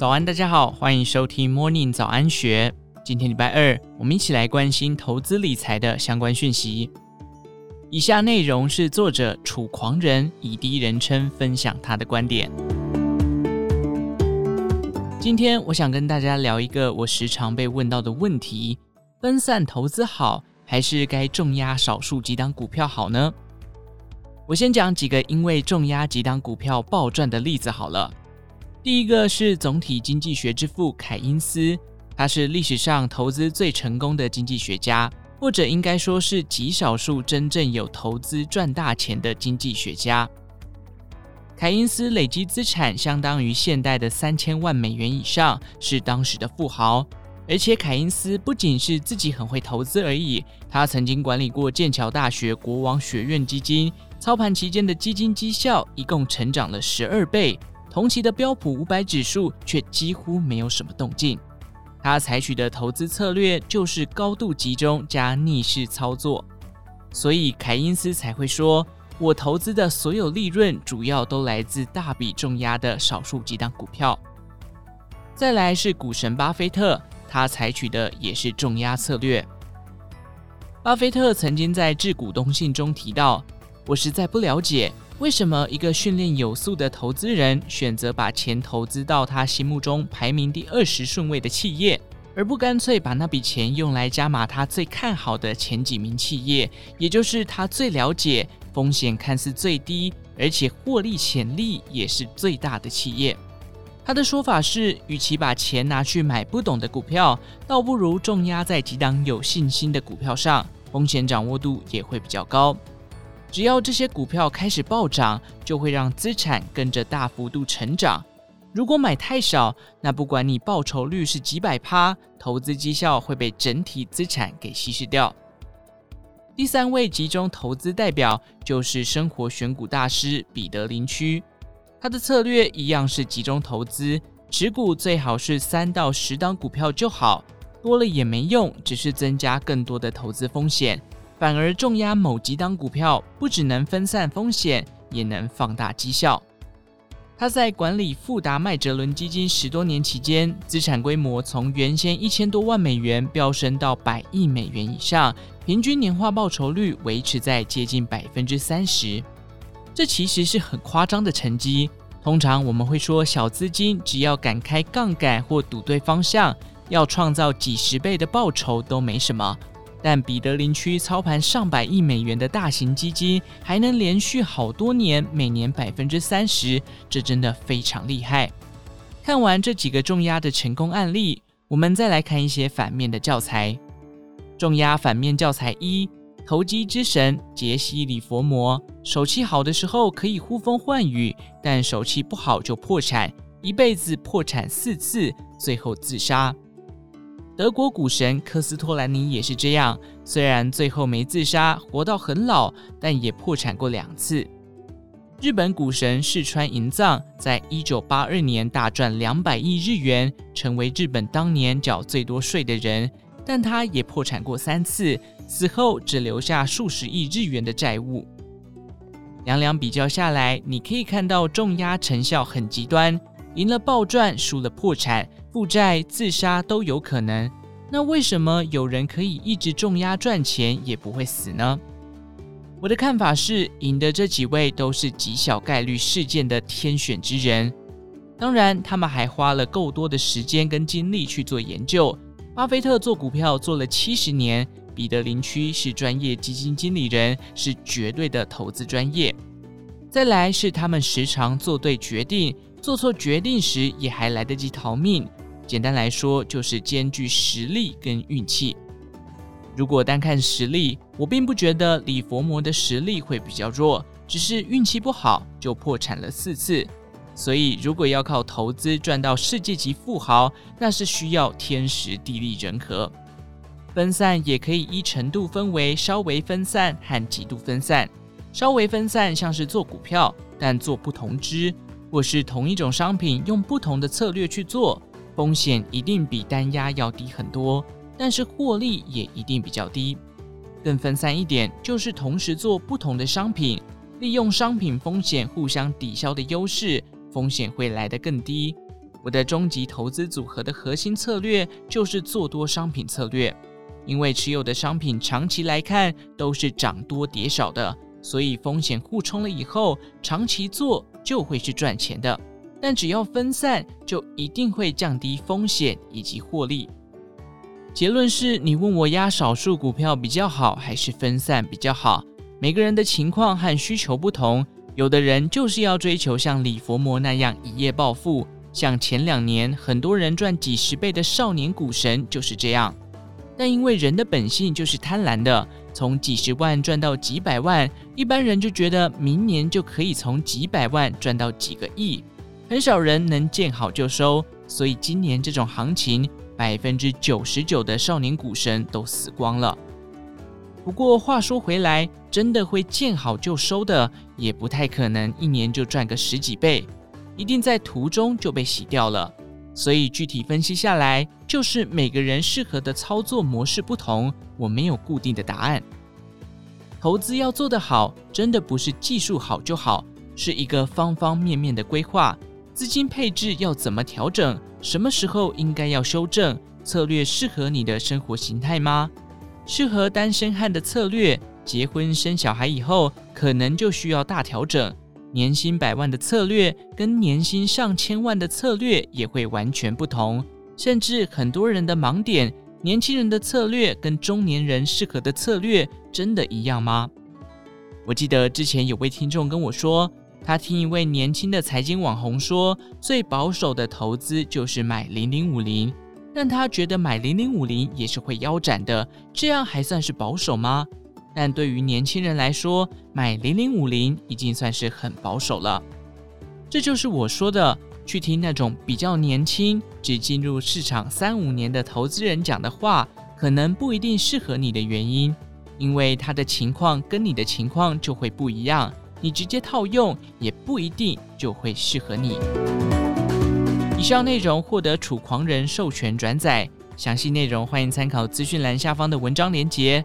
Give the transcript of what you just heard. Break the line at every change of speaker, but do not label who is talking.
早安，大家好，欢迎收听 Morning 早安学。今天礼拜二，我们一起来关心投资理财的相关讯息。以下内容是作者楚狂人以第一人称分享他的观点。今天我想跟大家聊一个我时常被问到的问题：分散投资好，还是该重压少数几档股票好呢？我先讲几个因为重压几档股票暴赚的例子好了。第一个是总体经济学之父凯因斯，他是历史上投资最成功的经济学家，或者应该说是极少数真正有投资赚大钱的经济学家。凯因斯累积资产相当于现代的三千万美元以上，是当时的富豪。而且凯因斯不仅是自己很会投资而已，他曾经管理过剑桥大学国王学院基金，操盘期间的基金绩效一共成长了十二倍。同期的标普五百指数却几乎没有什么动静，他采取的投资策略就是高度集中加逆势操作，所以凯因斯才会说：“我投资的所有利润主要都来自大笔重压的少数几档股票。”再来是股神巴菲特，他采取的也是重压策略。巴菲特曾经在致股东信中提到：“我实在不了解。”为什么一个训练有素的投资人选择把钱投资到他心目中排名第二十顺位的企业，而不干脆把那笔钱用来加码他最看好的前几名企业，也就是他最了解、风险看似最低，而且获利潜力也是最大的企业？他的说法是，与其把钱拿去买不懂的股票，倒不如重压在几档有信心的股票上，风险掌握度也会比较高。只要这些股票开始暴涨，就会让资产跟着大幅度成长。如果买太少，那不管你报酬率是几百趴，投资绩效会被整体资产给稀释掉。第三位集中投资代表就是生活选股大师彼得林区，他的策略一样是集中投资，持股最好是三到十档股票就好，多了也没用，只是增加更多的投资风险。反而重压某几档股票，不只能分散风险，也能放大绩效。他在管理富达麦哲伦基金十多年期间，资产规模从原先一千多万美元飙升到百亿美元以上，平均年化报酬率维持在接近百分之三十。这其实是很夸张的成绩。通常我们会说，小资金只要敢开杠杆或赌对方向，要创造几十倍的报酬都没什么。但彼得林区操盘上百亿美元的大型基金，还能连续好多年每年百分之三十，这真的非常厉害。看完这几个重压的成功案例，我们再来看一些反面的教材。重压反面教材一：投机之神杰西·里佛摩，手气好的时候可以呼风唤雨，但手气不好就破产，一辈子破产四次，最后自杀。德国股神科斯托兰尼也是这样，虽然最后没自杀，活到很老，但也破产过两次。日本股神世川银藏在一九八二年大赚两百亿日元，成为日本当年缴最多税的人，但他也破产过三次，死后只留下数十亿日元的债务。两两比较下来，你可以看到重压成效很极端，赢了暴赚，输了破产。负债、自杀都有可能，那为什么有人可以一直重压赚钱也不会死呢？我的看法是，赢的这几位都是极小概率事件的天选之人。当然，他们还花了够多的时间跟精力去做研究。巴菲特做股票做了七十年，彼得林区是专业基金经理人，是绝对的投资专业。再来是他们时常做对决定，做错决定时也还来得及逃命。简单来说，就是兼具实力跟运气。如果单看实力，我并不觉得李佛摩的实力会比较弱，只是运气不好，就破产了四次。所以，如果要靠投资赚到世界级富豪，那是需要天时地利人和。分散也可以依程度分为稍微分散和极度分散。稍微分散像是做股票，但做不同支，或是同一种商品用不同的策略去做。风险一定比单压要低很多，但是获利也一定比较低。更分散一点，就是同时做不同的商品，利用商品风险互相抵消的优势，风险会来得更低。我的终极投资组合的核心策略就是做多商品策略，因为持有的商品长期来看都是涨多跌少的，所以风险互冲了以后，长期做就会是赚钱的。但只要分散，就一定会降低风险以及获利。结论是你问我压少数股票比较好，还是分散比较好？每个人的情况和需求不同，有的人就是要追求像李佛摩那样一夜暴富，像前两年很多人赚几十倍的少年股神就是这样。但因为人的本性就是贪婪的，从几十万赚到几百万，一般人就觉得明年就可以从几百万赚到几个亿。很少人能见好就收，所以今年这种行情，百分之九十九的少年股神都死光了。不过话说回来，真的会见好就收的，也不太可能一年就赚个十几倍，一定在途中就被洗掉了。所以具体分析下来，就是每个人适合的操作模式不同，我没有固定的答案。投资要做得好，真的不是技术好就好，是一个方方面面的规划。资金配置要怎么调整？什么时候应该要修正？策略适合你的生活形态吗？适合单身汉的策略，结婚生小孩以后可能就需要大调整。年薪百万的策略跟年薪上千万的策略也会完全不同。甚至很多人的盲点，年轻人的策略跟中年人适合的策略真的一样吗？我记得之前有位听众跟我说。他听一位年轻的财经网红说，最保守的投资就是买零零五零，但他觉得买零零五零也是会腰斩的，这样还算是保守吗？但对于年轻人来说，买零零五零已经算是很保守了。这就是我说的，去听那种比较年轻、只进入市场三五年的投资人讲的话，可能不一定适合你的原因，因为他的情况跟你的情况就会不一样。你直接套用也不一定就会适合你。以上内容获得楚狂人授权转载，详细内容欢迎参考资讯栏下方的文章连结。